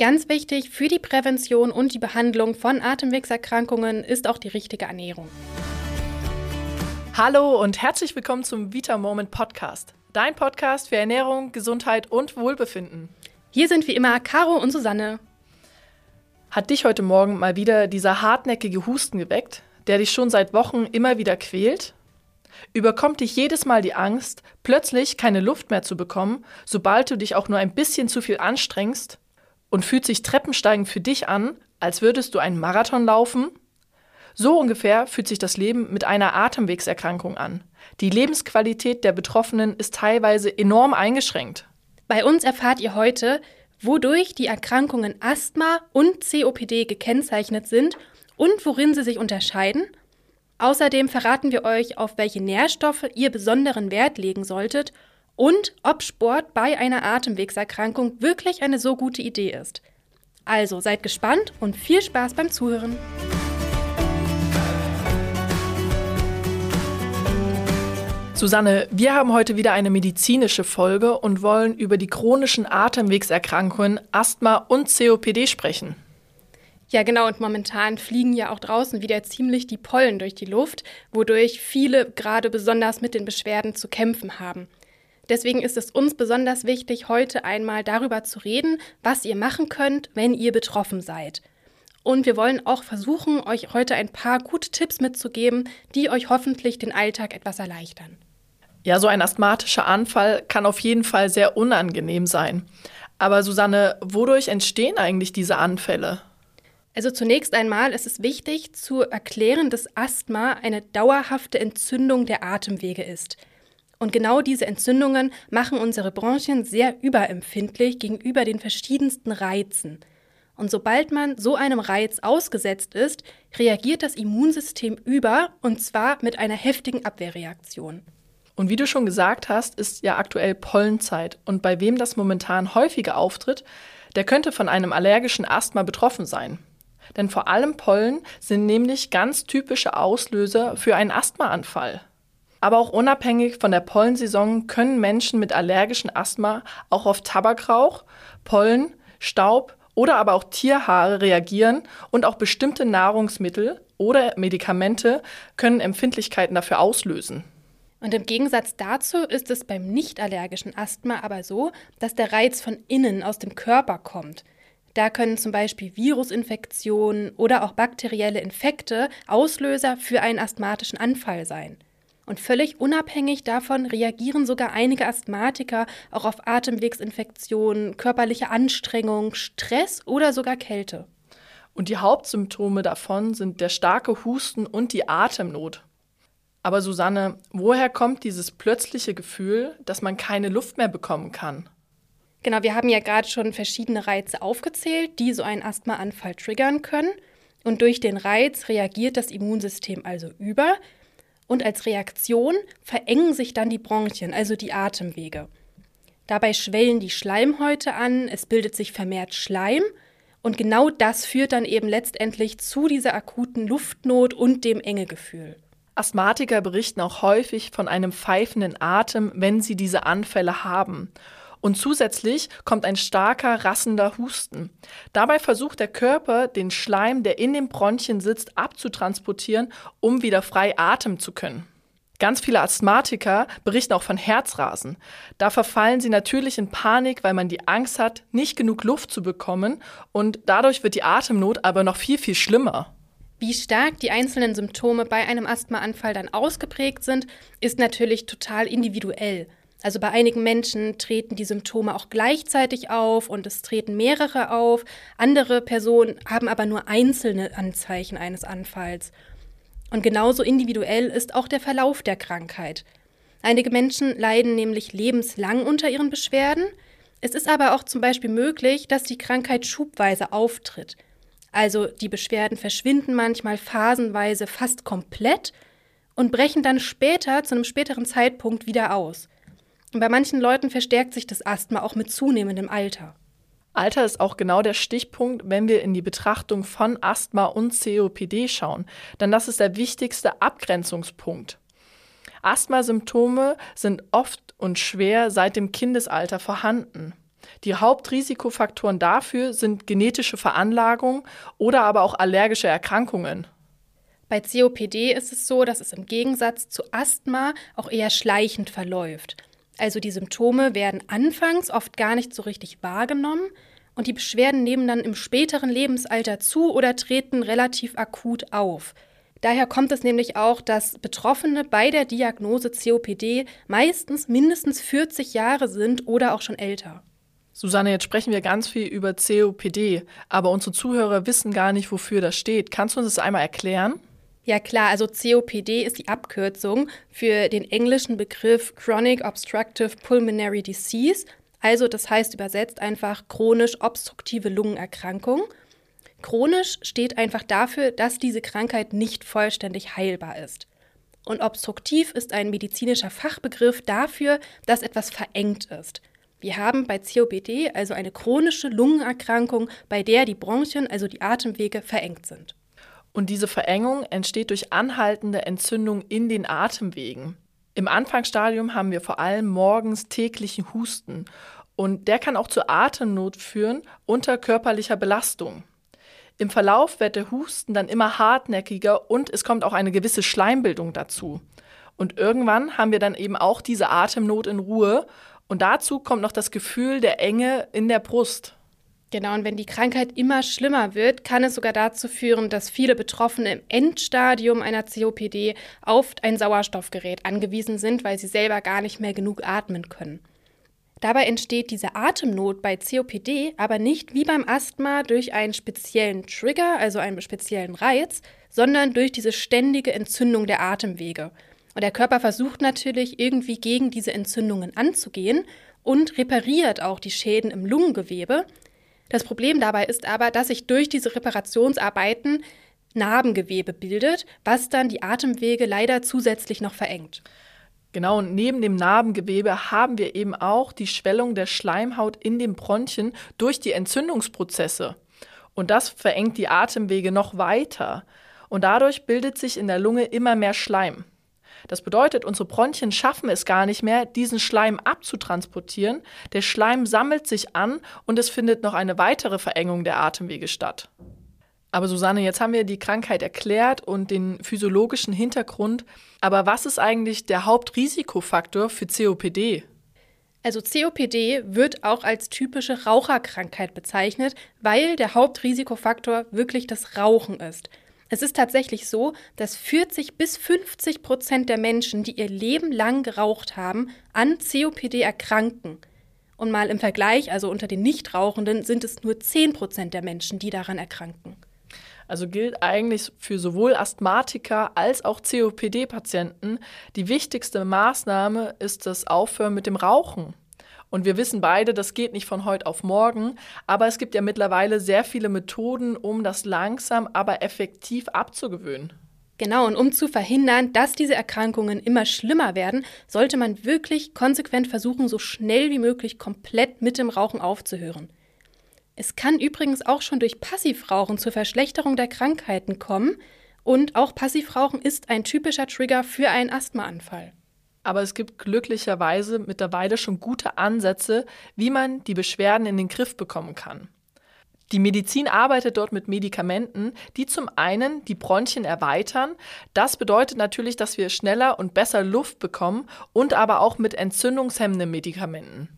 Ganz wichtig für die Prävention und die Behandlung von Atemwegserkrankungen ist auch die richtige Ernährung. Hallo und herzlich willkommen zum Vita Moment Podcast. Dein Podcast für Ernährung, Gesundheit und Wohlbefinden. Hier sind wie immer Caro und Susanne. Hat dich heute Morgen mal wieder dieser hartnäckige Husten geweckt, der dich schon seit Wochen immer wieder quält? Überkommt dich jedes Mal die Angst, plötzlich keine Luft mehr zu bekommen, sobald du dich auch nur ein bisschen zu viel anstrengst? Und fühlt sich Treppensteigen für dich an, als würdest du einen Marathon laufen? So ungefähr fühlt sich das Leben mit einer Atemwegserkrankung an. Die Lebensqualität der Betroffenen ist teilweise enorm eingeschränkt. Bei uns erfahrt ihr heute, wodurch die Erkrankungen Asthma und COPD gekennzeichnet sind und worin sie sich unterscheiden. Außerdem verraten wir euch, auf welche Nährstoffe ihr besonderen Wert legen solltet und ob Sport bei einer Atemwegserkrankung wirklich eine so gute Idee ist. Also seid gespannt und viel Spaß beim Zuhören. Susanne, wir haben heute wieder eine medizinische Folge und wollen über die chronischen Atemwegserkrankungen Asthma und COPD sprechen. Ja, genau. Und momentan fliegen ja auch draußen wieder ziemlich die Pollen durch die Luft, wodurch viele gerade besonders mit den Beschwerden zu kämpfen haben. Deswegen ist es uns besonders wichtig, heute einmal darüber zu reden, was ihr machen könnt, wenn ihr betroffen seid. Und wir wollen auch versuchen, euch heute ein paar gute Tipps mitzugeben, die euch hoffentlich den Alltag etwas erleichtern. Ja, so ein asthmatischer Anfall kann auf jeden Fall sehr unangenehm sein. Aber Susanne, wodurch entstehen eigentlich diese Anfälle? Also zunächst einmal ist es wichtig zu erklären, dass Asthma eine dauerhafte Entzündung der Atemwege ist. Und genau diese Entzündungen machen unsere Bronchien sehr überempfindlich gegenüber den verschiedensten Reizen. Und sobald man so einem Reiz ausgesetzt ist, reagiert das Immunsystem über, und zwar mit einer heftigen Abwehrreaktion. Und wie du schon gesagt hast, ist ja aktuell Pollenzeit. Und bei wem das momentan häufiger auftritt, der könnte von einem allergischen Asthma betroffen sein. Denn vor allem Pollen sind nämlich ganz typische Auslöser für einen Asthmaanfall. Aber auch unabhängig von der Pollensaison können Menschen mit allergischem Asthma auch auf Tabakrauch, Pollen, Staub oder aber auch Tierhaare reagieren und auch bestimmte Nahrungsmittel oder Medikamente können Empfindlichkeiten dafür auslösen. Und im Gegensatz dazu ist es beim nicht-allergischen Asthma aber so, dass der Reiz von innen aus dem Körper kommt. Da können zum Beispiel Virusinfektionen oder auch bakterielle Infekte Auslöser für einen asthmatischen Anfall sein. Und völlig unabhängig davon reagieren sogar einige Asthmatiker auch auf Atemwegsinfektionen, körperliche Anstrengung, Stress oder sogar Kälte. Und die Hauptsymptome davon sind der starke Husten und die Atemnot. Aber Susanne, woher kommt dieses plötzliche Gefühl, dass man keine Luft mehr bekommen kann? Genau, wir haben ja gerade schon verschiedene Reize aufgezählt, die so einen Asthmaanfall triggern können. Und durch den Reiz reagiert das Immunsystem also über. Und als Reaktion verengen sich dann die Bronchien, also die Atemwege. Dabei schwellen die Schleimhäute an, es bildet sich vermehrt Schleim. Und genau das führt dann eben letztendlich zu dieser akuten Luftnot und dem Engegefühl. Asthmatiker berichten auch häufig von einem pfeifenden Atem, wenn sie diese Anfälle haben. Und zusätzlich kommt ein starker, rassender Husten. Dabei versucht der Körper, den Schleim, der in den Bronchien sitzt, abzutransportieren, um wieder frei atmen zu können. Ganz viele Asthmatiker berichten auch von Herzrasen. Da verfallen sie natürlich in Panik, weil man die Angst hat, nicht genug Luft zu bekommen und dadurch wird die Atemnot aber noch viel, viel schlimmer. Wie stark die einzelnen Symptome bei einem Asthmaanfall dann ausgeprägt sind, ist natürlich total individuell. Also bei einigen Menschen treten die Symptome auch gleichzeitig auf und es treten mehrere auf. Andere Personen haben aber nur einzelne Anzeichen eines Anfalls. Und genauso individuell ist auch der Verlauf der Krankheit. Einige Menschen leiden nämlich lebenslang unter ihren Beschwerden. Es ist aber auch zum Beispiel möglich, dass die Krankheit schubweise auftritt. Also die Beschwerden verschwinden manchmal phasenweise fast komplett und brechen dann später, zu einem späteren Zeitpunkt, wieder aus. Und bei manchen Leuten verstärkt sich das Asthma auch mit zunehmendem Alter. Alter ist auch genau der Stichpunkt, wenn wir in die Betrachtung von Asthma und COPD schauen, denn das ist der wichtigste Abgrenzungspunkt. Asthmasymptome sind oft und schwer seit dem Kindesalter vorhanden. Die Hauptrisikofaktoren dafür sind genetische Veranlagung oder aber auch allergische Erkrankungen. Bei COPD ist es so, dass es im Gegensatz zu Asthma auch eher schleichend verläuft. Also die Symptome werden anfangs oft gar nicht so richtig wahrgenommen und die Beschwerden nehmen dann im späteren Lebensalter zu oder treten relativ akut auf. Daher kommt es nämlich auch, dass Betroffene bei der Diagnose COPD meistens mindestens 40 Jahre sind oder auch schon älter. Susanne, jetzt sprechen wir ganz viel über COPD, aber unsere Zuhörer wissen gar nicht, wofür das steht. Kannst du uns das einmal erklären? Ja klar, also COPD ist die Abkürzung für den englischen Begriff Chronic Obstructive Pulmonary Disease. Also das heißt übersetzt einfach chronisch obstruktive Lungenerkrankung. Chronisch steht einfach dafür, dass diese Krankheit nicht vollständig heilbar ist. Und obstruktiv ist ein medizinischer Fachbegriff dafür, dass etwas verengt ist. Wir haben bei COPD also eine chronische Lungenerkrankung, bei der die Bronchien, also die Atemwege, verengt sind. Und diese Verengung entsteht durch anhaltende Entzündung in den Atemwegen. Im Anfangsstadium haben wir vor allem morgens täglichen Husten und der kann auch zu Atemnot führen unter körperlicher Belastung. Im Verlauf wird der Husten dann immer hartnäckiger und es kommt auch eine gewisse Schleimbildung dazu. Und irgendwann haben wir dann eben auch diese Atemnot in Ruhe und dazu kommt noch das Gefühl der Enge in der Brust. Genau, und wenn die Krankheit immer schlimmer wird, kann es sogar dazu führen, dass viele Betroffene im Endstadium einer COPD auf ein Sauerstoffgerät angewiesen sind, weil sie selber gar nicht mehr genug atmen können. Dabei entsteht diese Atemnot bei COPD aber nicht wie beim Asthma durch einen speziellen Trigger, also einen speziellen Reiz, sondern durch diese ständige Entzündung der Atemwege. Und der Körper versucht natürlich irgendwie gegen diese Entzündungen anzugehen und repariert auch die Schäden im Lungengewebe, das Problem dabei ist aber, dass sich durch diese Reparationsarbeiten Narbengewebe bildet, was dann die Atemwege leider zusätzlich noch verengt. Genau, und neben dem Narbengewebe haben wir eben auch die Schwellung der Schleimhaut in den Bronchien durch die Entzündungsprozesse. Und das verengt die Atemwege noch weiter. Und dadurch bildet sich in der Lunge immer mehr Schleim. Das bedeutet, unsere Bronchien schaffen es gar nicht mehr, diesen Schleim abzutransportieren. Der Schleim sammelt sich an und es findet noch eine weitere Verengung der Atemwege statt. Aber Susanne, jetzt haben wir die Krankheit erklärt und den physiologischen Hintergrund. Aber was ist eigentlich der Hauptrisikofaktor für COPD? Also COPD wird auch als typische Raucherkrankheit bezeichnet, weil der Hauptrisikofaktor wirklich das Rauchen ist. Es ist tatsächlich so, dass 40 bis 50 Prozent der Menschen, die ihr Leben lang geraucht haben, an COPD erkranken. Und mal im Vergleich, also unter den Nichtrauchenden, sind es nur 10 Prozent der Menschen, die daran erkranken. Also gilt eigentlich für sowohl Asthmatiker als auch COPD-Patienten, die wichtigste Maßnahme ist das Aufhören mit dem Rauchen. Und wir wissen beide, das geht nicht von heute auf morgen, aber es gibt ja mittlerweile sehr viele Methoden, um das langsam, aber effektiv abzugewöhnen. Genau, und um zu verhindern, dass diese Erkrankungen immer schlimmer werden, sollte man wirklich konsequent versuchen, so schnell wie möglich komplett mit dem Rauchen aufzuhören. Es kann übrigens auch schon durch Passivrauchen zur Verschlechterung der Krankheiten kommen und auch Passivrauchen ist ein typischer Trigger für einen Asthmaanfall. Aber es gibt glücklicherweise mittlerweile schon gute Ansätze, wie man die Beschwerden in den Griff bekommen kann. Die Medizin arbeitet dort mit Medikamenten, die zum einen die Bronchien erweitern. Das bedeutet natürlich, dass wir schneller und besser Luft bekommen und aber auch mit entzündungshemmenden Medikamenten.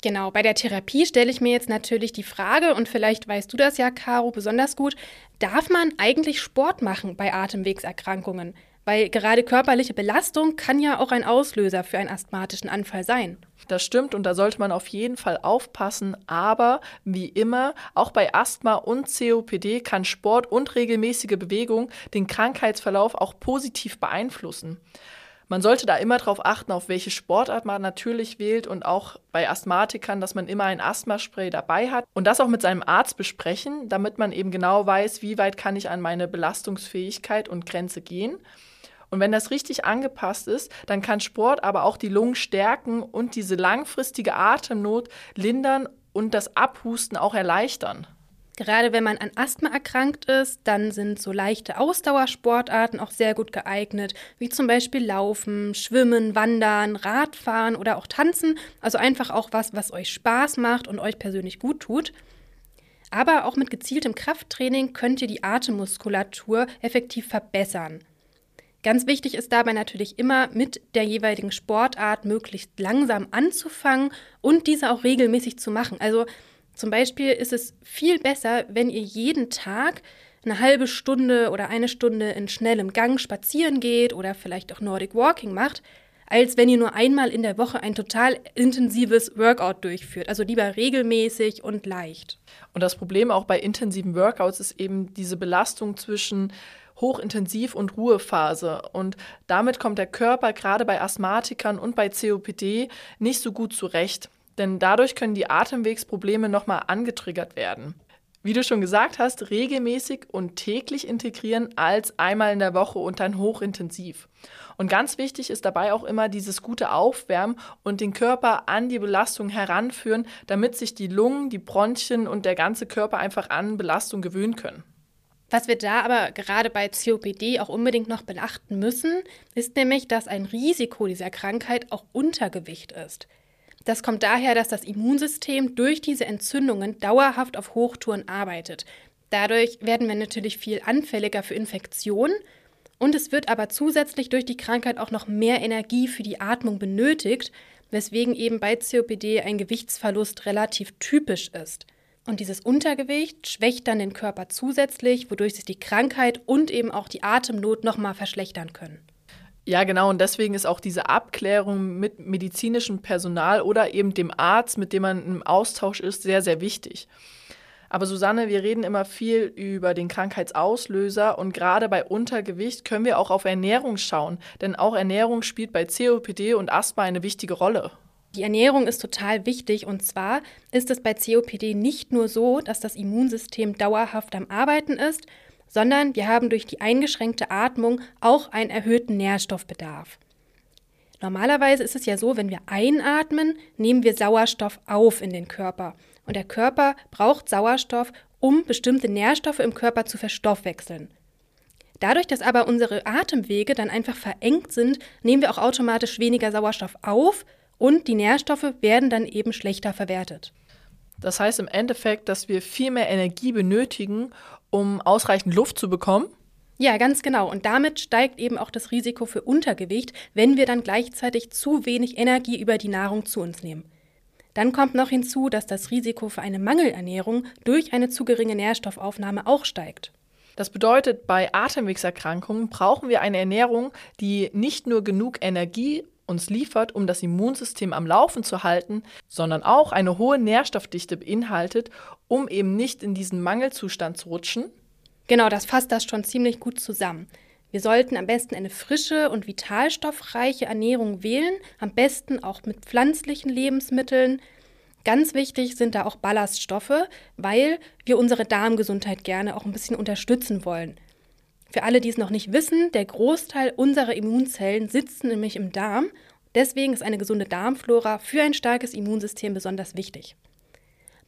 Genau, bei der Therapie stelle ich mir jetzt natürlich die Frage, und vielleicht weißt du das ja, Caro, besonders gut, darf man eigentlich Sport machen bei Atemwegserkrankungen? Weil gerade körperliche Belastung kann ja auch ein Auslöser für einen asthmatischen Anfall sein. Das stimmt und da sollte man auf jeden Fall aufpassen. Aber wie immer, auch bei Asthma und COPD kann Sport und regelmäßige Bewegung den Krankheitsverlauf auch positiv beeinflussen. Man sollte da immer darauf achten, auf welche Sportart man natürlich wählt und auch bei Asthmatikern, dass man immer ein Asthmaspray dabei hat und das auch mit seinem Arzt besprechen, damit man eben genau weiß, wie weit kann ich an meine Belastungsfähigkeit und Grenze gehen. Und wenn das richtig angepasst ist, dann kann Sport aber auch die Lungen stärken und diese langfristige Atemnot lindern und das Abhusten auch erleichtern. Gerade wenn man an Asthma erkrankt ist, dann sind so leichte Ausdauersportarten auch sehr gut geeignet, wie zum Beispiel Laufen, Schwimmen, Wandern, Radfahren oder auch Tanzen. Also einfach auch was, was euch Spaß macht und euch persönlich gut tut. Aber auch mit gezieltem Krafttraining könnt ihr die Atemmuskulatur effektiv verbessern. Ganz wichtig ist dabei natürlich immer mit der jeweiligen Sportart möglichst langsam anzufangen und diese auch regelmäßig zu machen. Also zum Beispiel ist es viel besser, wenn ihr jeden Tag eine halbe Stunde oder eine Stunde in schnellem Gang spazieren geht oder vielleicht auch Nordic Walking macht, als wenn ihr nur einmal in der Woche ein total intensives Workout durchführt. Also lieber regelmäßig und leicht. Und das Problem auch bei intensiven Workouts ist eben diese Belastung zwischen Hochintensiv- und Ruhephase. Und damit kommt der Körper gerade bei Asthmatikern und bei COPD nicht so gut zurecht denn dadurch können die Atemwegsprobleme nochmal angetriggert werden. Wie du schon gesagt hast, regelmäßig und täglich integrieren als einmal in der Woche und dann hochintensiv. Und ganz wichtig ist dabei auch immer dieses gute Aufwärmen und den Körper an die Belastung heranführen, damit sich die Lungen, die Bronchien und der ganze Körper einfach an Belastung gewöhnen können. Was wir da aber gerade bei COPD auch unbedingt noch beachten müssen, ist nämlich, dass ein Risiko dieser Krankheit auch Untergewicht ist. Das kommt daher, dass das Immunsystem durch diese Entzündungen dauerhaft auf Hochtouren arbeitet. Dadurch werden wir natürlich viel anfälliger für Infektionen und es wird aber zusätzlich durch die Krankheit auch noch mehr Energie für die Atmung benötigt, weswegen eben bei COPD ein Gewichtsverlust relativ typisch ist. Und dieses Untergewicht schwächt dann den Körper zusätzlich, wodurch sich die Krankheit und eben auch die Atemnot nochmal verschlechtern können. Ja, genau. Und deswegen ist auch diese Abklärung mit medizinischem Personal oder eben dem Arzt, mit dem man im Austausch ist, sehr, sehr wichtig. Aber Susanne, wir reden immer viel über den Krankheitsauslöser und gerade bei Untergewicht können wir auch auf Ernährung schauen, denn auch Ernährung spielt bei COPD und Asthma eine wichtige Rolle. Die Ernährung ist total wichtig und zwar ist es bei COPD nicht nur so, dass das Immunsystem dauerhaft am Arbeiten ist, sondern wir haben durch die eingeschränkte Atmung auch einen erhöhten Nährstoffbedarf. Normalerweise ist es ja so, wenn wir einatmen, nehmen wir Sauerstoff auf in den Körper. Und der Körper braucht Sauerstoff, um bestimmte Nährstoffe im Körper zu verstoffwechseln. Dadurch, dass aber unsere Atemwege dann einfach verengt sind, nehmen wir auch automatisch weniger Sauerstoff auf und die Nährstoffe werden dann eben schlechter verwertet. Das heißt im Endeffekt, dass wir viel mehr Energie benötigen, um ausreichend Luft zu bekommen? Ja, ganz genau. Und damit steigt eben auch das Risiko für Untergewicht, wenn wir dann gleichzeitig zu wenig Energie über die Nahrung zu uns nehmen. Dann kommt noch hinzu, dass das Risiko für eine Mangelernährung durch eine zu geringe Nährstoffaufnahme auch steigt. Das bedeutet, bei Atemwegserkrankungen brauchen wir eine Ernährung, die nicht nur genug Energie uns liefert, um das Immunsystem am Laufen zu halten, sondern auch eine hohe Nährstoffdichte beinhaltet, um eben nicht in diesen Mangelzustand zu rutschen? Genau, das fasst das schon ziemlich gut zusammen. Wir sollten am besten eine frische und vitalstoffreiche Ernährung wählen, am besten auch mit pflanzlichen Lebensmitteln. Ganz wichtig sind da auch Ballaststoffe, weil wir unsere Darmgesundheit gerne auch ein bisschen unterstützen wollen. Für alle, die es noch nicht wissen, der Großteil unserer Immunzellen sitzen nämlich im Darm. Deswegen ist eine gesunde Darmflora für ein starkes Immunsystem besonders wichtig.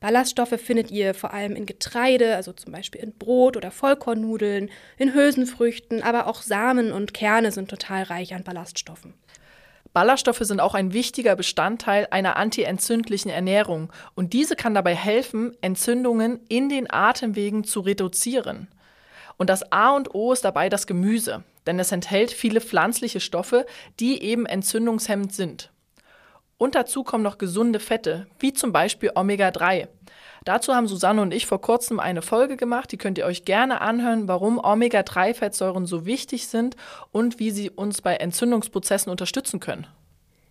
Ballaststoffe findet ihr vor allem in Getreide, also zum Beispiel in Brot oder Vollkornnudeln, in Hülsenfrüchten, aber auch Samen und Kerne sind total reich an Ballaststoffen. Ballaststoffe sind auch ein wichtiger Bestandteil einer antientzündlichen Ernährung und diese kann dabei helfen, Entzündungen in den Atemwegen zu reduzieren. Und das A und O ist dabei das Gemüse, denn es enthält viele pflanzliche Stoffe, die eben entzündungshemmend sind. Und dazu kommen noch gesunde Fette, wie zum Beispiel Omega-3. Dazu haben Susanne und ich vor kurzem eine Folge gemacht, die könnt ihr euch gerne anhören, warum Omega-3-Fettsäuren so wichtig sind und wie sie uns bei Entzündungsprozessen unterstützen können.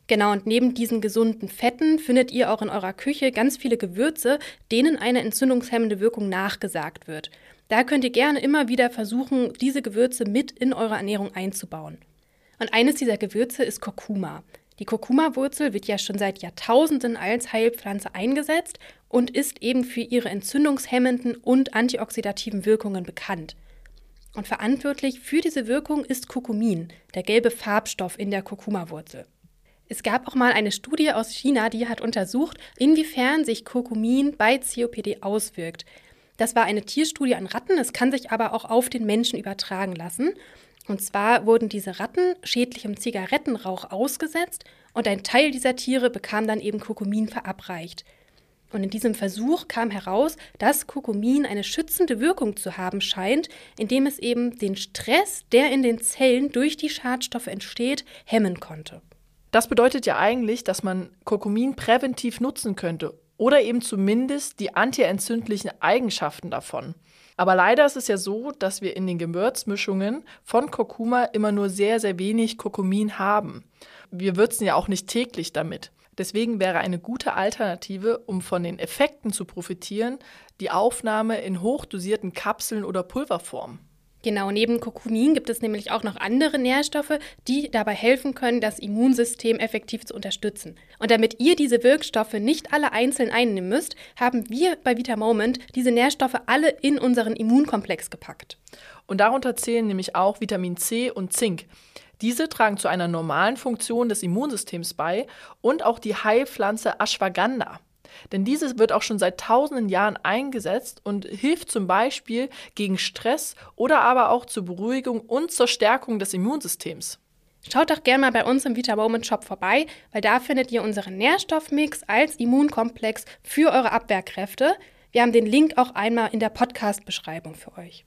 Genau, und neben diesen gesunden Fetten findet ihr auch in eurer Küche ganz viele Gewürze, denen eine entzündungshemmende Wirkung nachgesagt wird. Da könnt ihr gerne immer wieder versuchen, diese Gewürze mit in eure Ernährung einzubauen. Und eines dieser Gewürze ist Kurkuma. Die Kurkuma-Wurzel wird ja schon seit Jahrtausenden als Heilpflanze eingesetzt und ist eben für ihre entzündungshemmenden und antioxidativen Wirkungen bekannt. Und verantwortlich für diese Wirkung ist Kurkumin, der gelbe Farbstoff in der Kurkuma-Wurzel. Es gab auch mal eine Studie aus China, die hat untersucht, inwiefern sich Kurkumin bei COPD auswirkt. Das war eine Tierstudie an Ratten, es kann sich aber auch auf den Menschen übertragen lassen. Und zwar wurden diese Ratten schädlichem Zigarettenrauch ausgesetzt und ein Teil dieser Tiere bekam dann eben Kurkumin verabreicht. Und in diesem Versuch kam heraus, dass Kurkumin eine schützende Wirkung zu haben scheint, indem es eben den Stress, der in den Zellen durch die Schadstoffe entsteht, hemmen konnte. Das bedeutet ja eigentlich, dass man Kurkumin präventiv nutzen könnte oder eben zumindest die antientzündlichen Eigenschaften davon. Aber leider ist es ja so, dass wir in den Gewürzmischungen von Kurkuma immer nur sehr, sehr wenig Kurkumin haben. Wir würzen ja auch nicht täglich damit. Deswegen wäre eine gute Alternative, um von den Effekten zu profitieren, die Aufnahme in hochdosierten Kapseln oder Pulverform. Genau, neben Kurkumin gibt es nämlich auch noch andere Nährstoffe, die dabei helfen können, das Immunsystem effektiv zu unterstützen. Und damit ihr diese Wirkstoffe nicht alle einzeln einnehmen müsst, haben wir bei Vita Moment diese Nährstoffe alle in unseren Immunkomplex gepackt. Und darunter zählen nämlich auch Vitamin C und Zink. Diese tragen zu einer normalen Funktion des Immunsystems bei und auch die Heilpflanze Ashwagandha. Denn diese wird auch schon seit tausenden Jahren eingesetzt und hilft zum Beispiel gegen Stress oder aber auch zur Beruhigung und zur Stärkung des Immunsystems. Schaut doch gerne mal bei uns im Vita Moment Shop vorbei, weil da findet ihr unseren Nährstoffmix als Immunkomplex für eure Abwehrkräfte. Wir haben den Link auch einmal in der Podcast-Beschreibung für euch.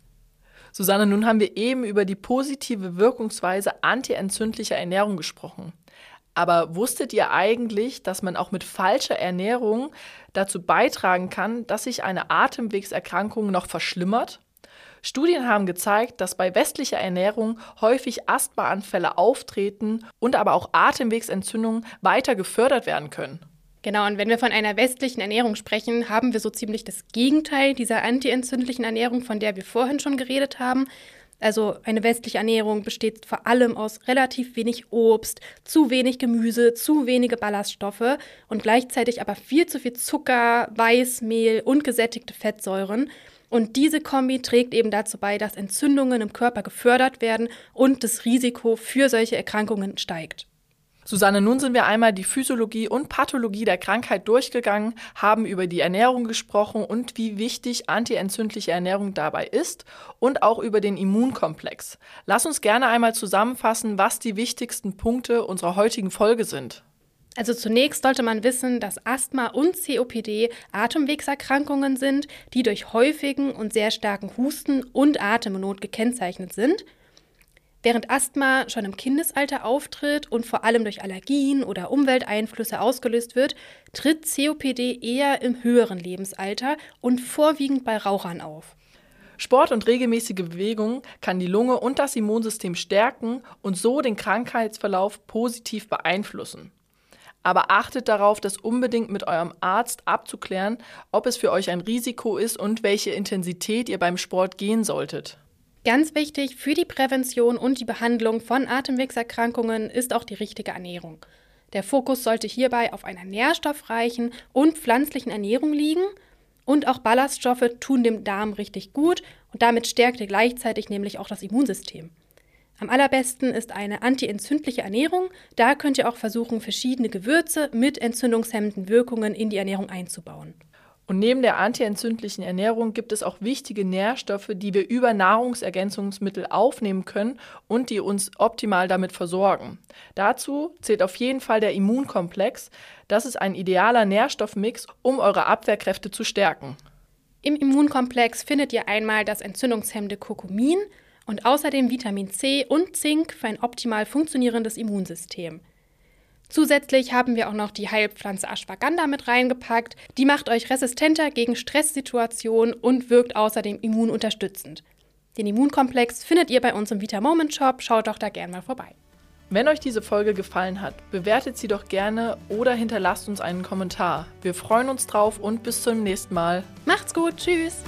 Susanne, nun haben wir eben über die positive Wirkungsweise antientzündlicher Ernährung gesprochen. Aber wusstet ihr eigentlich, dass man auch mit falscher Ernährung dazu beitragen kann, dass sich eine Atemwegserkrankung noch verschlimmert? Studien haben gezeigt, dass bei westlicher Ernährung häufig Asthmaanfälle auftreten und aber auch Atemwegsentzündungen weiter gefördert werden können. Genau, und wenn wir von einer westlichen Ernährung sprechen, haben wir so ziemlich das Gegenteil dieser antientzündlichen Ernährung, von der wir vorhin schon geredet haben. Also eine westliche Ernährung besteht vor allem aus relativ wenig Obst, zu wenig Gemüse, zu wenige Ballaststoffe und gleichzeitig aber viel zu viel Zucker, Weißmehl und gesättigte Fettsäuren. Und diese Kombi trägt eben dazu bei, dass Entzündungen im Körper gefördert werden und das Risiko für solche Erkrankungen steigt. Susanne, nun sind wir einmal die Physiologie und Pathologie der Krankheit durchgegangen, haben über die Ernährung gesprochen und wie wichtig antientzündliche Ernährung dabei ist und auch über den Immunkomplex. Lass uns gerne einmal zusammenfassen, was die wichtigsten Punkte unserer heutigen Folge sind. Also zunächst sollte man wissen, dass Asthma und COPD Atemwegserkrankungen sind, die durch häufigen und sehr starken Husten und Atemnot gekennzeichnet sind – Während Asthma schon im Kindesalter auftritt und vor allem durch Allergien oder Umwelteinflüsse ausgelöst wird, tritt COPD eher im höheren Lebensalter und vorwiegend bei Rauchern auf. Sport und regelmäßige Bewegung kann die Lunge und das Immunsystem stärken und so den Krankheitsverlauf positiv beeinflussen. Aber achtet darauf, das unbedingt mit eurem Arzt abzuklären, ob es für euch ein Risiko ist und welche Intensität ihr beim Sport gehen solltet. Ganz wichtig für die Prävention und die Behandlung von Atemwegserkrankungen ist auch die richtige Ernährung. Der Fokus sollte hierbei auf einer nährstoffreichen und pflanzlichen Ernährung liegen und auch Ballaststoffe tun dem Darm richtig gut und damit stärkt er gleichzeitig nämlich auch das Immunsystem. Am allerbesten ist eine antientzündliche Ernährung. Da könnt ihr auch versuchen, verschiedene Gewürze mit entzündungshemmenden Wirkungen in die Ernährung einzubauen. Und neben der antientzündlichen Ernährung gibt es auch wichtige Nährstoffe, die wir über Nahrungsergänzungsmittel aufnehmen können und die uns optimal damit versorgen. Dazu zählt auf jeden Fall der Immunkomplex. Das ist ein idealer Nährstoffmix, um eure Abwehrkräfte zu stärken. Im Immunkomplex findet ihr einmal das entzündungshemmende Kurkumin und außerdem Vitamin C und Zink für ein optimal funktionierendes Immunsystem. Zusätzlich haben wir auch noch die Heilpflanze Ashwagandha mit reingepackt. Die macht euch resistenter gegen Stresssituationen und wirkt außerdem immununterstützend. Den Immunkomplex findet ihr bei uns im Vita Moment Shop. Schaut doch da gerne mal vorbei. Wenn euch diese Folge gefallen hat, bewertet sie doch gerne oder hinterlasst uns einen Kommentar. Wir freuen uns drauf und bis zum nächsten Mal. Macht's gut, tschüss.